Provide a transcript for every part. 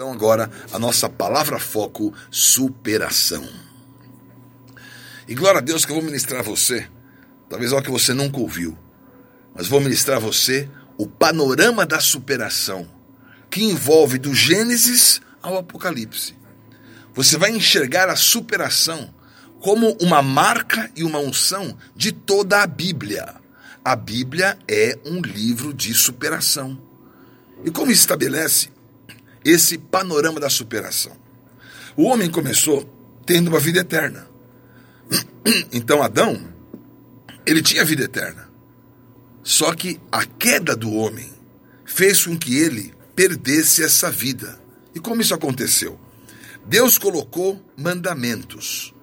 Então, agora, a nossa palavra foco: superação. E glória a Deus que eu vou ministrar a você, talvez algo que você nunca ouviu, mas vou ministrar a você o panorama da superação, que envolve do Gênesis ao Apocalipse. Você vai enxergar a superação como uma marca e uma unção de toda a Bíblia. A Bíblia é um livro de superação. E como estabelece esse panorama da superação? O homem começou tendo uma vida eterna. Então Adão, ele tinha vida eterna. Só que a queda do homem fez com que ele perdesse essa vida. E como isso aconteceu? Deus colocou mandamentos.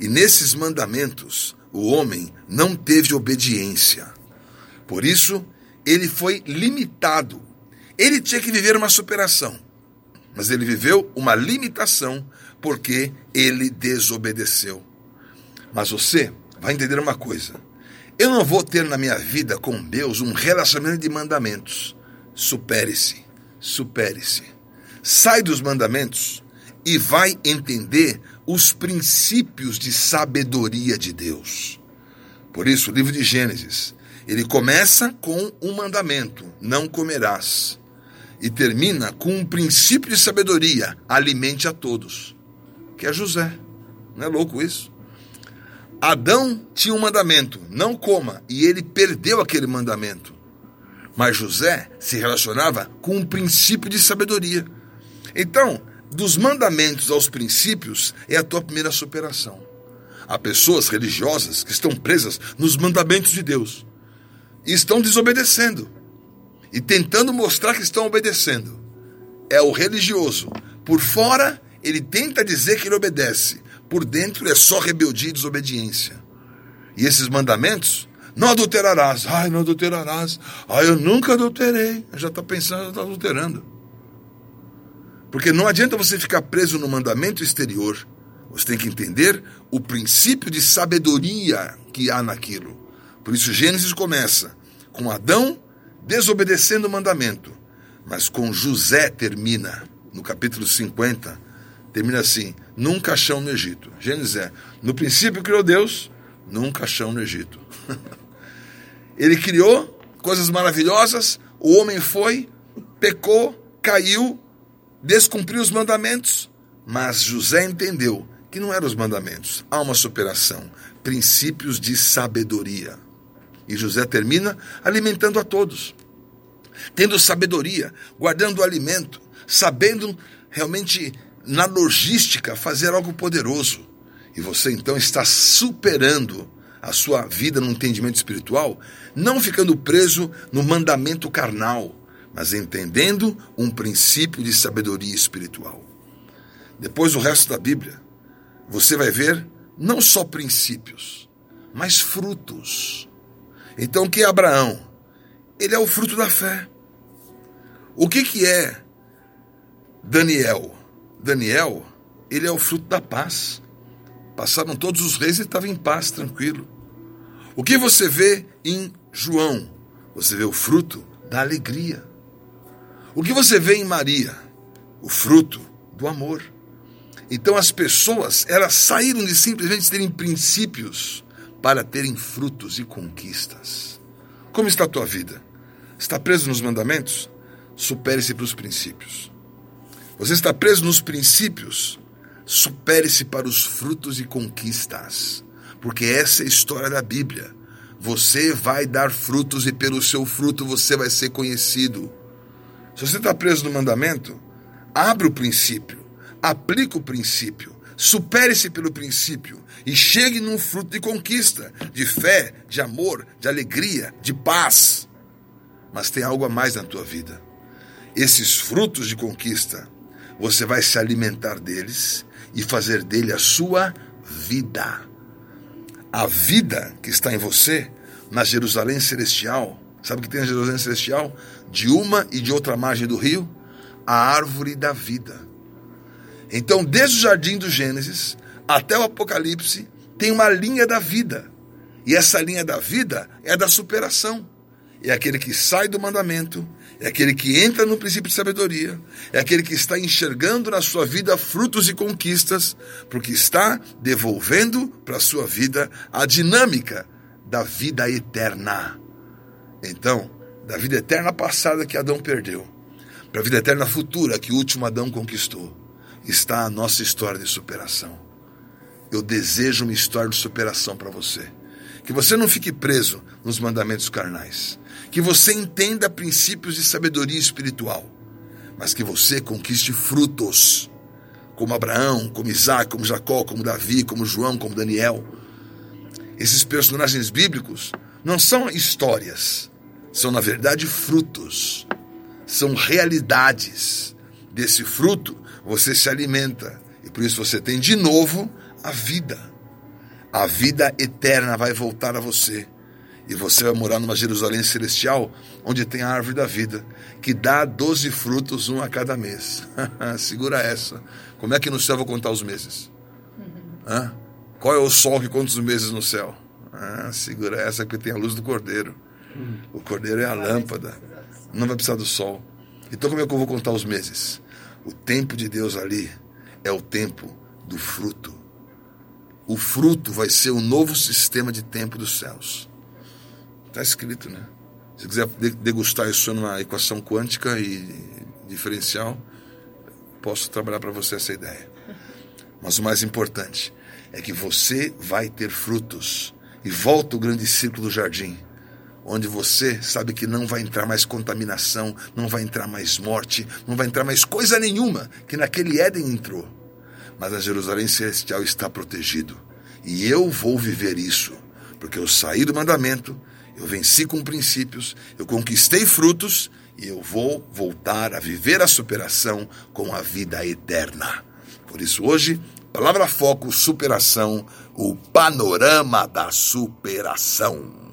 E nesses mandamentos, o homem não teve obediência. Por isso, ele foi limitado. Ele tinha que viver uma superação, mas ele viveu uma limitação porque ele desobedeceu. Mas você vai entender uma coisa: eu não vou ter na minha vida com Deus um relacionamento de mandamentos. Supere-se, supere-se. Sai dos mandamentos e vai entender os princípios de sabedoria de Deus. Por isso, o livro de Gênesis, ele começa com um mandamento: não comerás. E termina com um princípio de sabedoria: alimente a todos. Que é José. Não é louco isso? Adão tinha um mandamento: não coma. E ele perdeu aquele mandamento. Mas José se relacionava com um princípio de sabedoria. Então, dos mandamentos aos princípios é a tua primeira superação. Há pessoas religiosas que estão presas nos mandamentos de Deus e estão desobedecendo e tentando mostrar que estão obedecendo. É o religioso. Por fora, ele tenta dizer que ele obedece. Por dentro é só rebeldia e desobediência. E esses mandamentos, não adulterarás. Ai, não adulterarás. Ai, eu nunca adulterei. Já está pensando, está adulterando. Porque não adianta você ficar preso no mandamento exterior. Você tem que entender o princípio de sabedoria que há naquilo. Por isso, Gênesis começa com Adão desobedecendo o mandamento, mas com José termina, no capítulo 50, termina assim: num caixão no Egito. Gênesis é: no princípio criou Deus, num caixão no Egito. Ele criou coisas maravilhosas, o homem foi, pecou, caiu, descumpriu os mandamentos, mas José entendeu que não eram os mandamentos, há uma superação, princípios de sabedoria. E José termina alimentando a todos, tendo sabedoria, guardando o alimento, sabendo realmente na logística fazer algo poderoso. E você então está superando a sua vida no entendimento espiritual, não ficando preso no mandamento carnal, mas entendendo um princípio de sabedoria espiritual. Depois, o resto da Bíblia, você vai ver não só princípios, mas frutos. Então, que é Abraão? Ele é o fruto da fé. O que, que é Daniel? Daniel, ele é o fruto da paz. Passaram todos os reis e estava em paz, tranquilo. O que você vê em João? Você vê o fruto da alegria. O que você vê em Maria? O fruto do amor. Então as pessoas, elas saíram de simplesmente terem princípios para terem frutos e conquistas. Como está a tua vida? Está preso nos mandamentos? Supere-se para os princípios. Você está preso nos princípios? Supere-se para os frutos e conquistas. Porque essa é a história da Bíblia. Você vai dar frutos e pelo seu fruto você vai ser conhecido. Se você está preso no mandamento, abre o princípio, aplica o princípio, supere-se pelo princípio e chegue num fruto de conquista, de fé, de amor, de alegria, de paz. Mas tem algo a mais na tua vida. Esses frutos de conquista, você vai se alimentar deles e fazer dele a sua vida. A vida que está em você, na Jerusalém celestial, sabe o que tem na Jerusalém celestial? de uma e de outra margem do rio, a árvore da vida. Então, desde o jardim do Gênesis até o Apocalipse, tem uma linha da vida. E essa linha da vida é da superação. É aquele que sai do mandamento é aquele que entra no princípio de sabedoria, é aquele que está enxergando na sua vida frutos e conquistas, porque está devolvendo para a sua vida a dinâmica da vida eterna. Então, da vida eterna passada que Adão perdeu, para a vida eterna futura que o último Adão conquistou, está a nossa história de superação. Eu desejo uma história de superação para você. Que você não fique preso nos mandamentos carnais. Que você entenda princípios de sabedoria espiritual. Mas que você conquiste frutos. Como Abraão, como Isaac, como Jacó, como Davi, como João, como Daniel. Esses personagens bíblicos não são histórias, são, na verdade, frutos. São realidades. Desse fruto você se alimenta. E por isso você tem de novo a vida. A vida eterna vai voltar a você. E você vai morar numa Jerusalém celestial, onde tem a árvore da vida, que dá doze frutos, um a cada mês. Segura essa. Como é que no céu vou contar os meses? Hã? Qual é o sol que conta os meses no céu? Ah, segura essa, porque tem a luz do cordeiro. O cordeiro é a lâmpada. Não vai precisar do sol. Então, como é que eu vou contar os meses? O tempo de Deus ali é o tempo do fruto. O fruto vai ser o novo sistema de tempo dos céus. Está escrito, né? Se quiser degustar isso numa equação quântica e diferencial, posso trabalhar para você essa ideia. Mas o mais importante é que você vai ter frutos. E volta o grande círculo do jardim, onde você sabe que não vai entrar mais contaminação, não vai entrar mais morte, não vai entrar mais coisa nenhuma que naquele Éden entrou mas a Jerusalém celestial está protegido. E eu vou viver isso, porque eu saí do mandamento, eu venci com princípios, eu conquistei frutos e eu vou voltar a viver a superação com a vida eterna. Por isso, hoje, palavra foco, superação, o panorama da superação.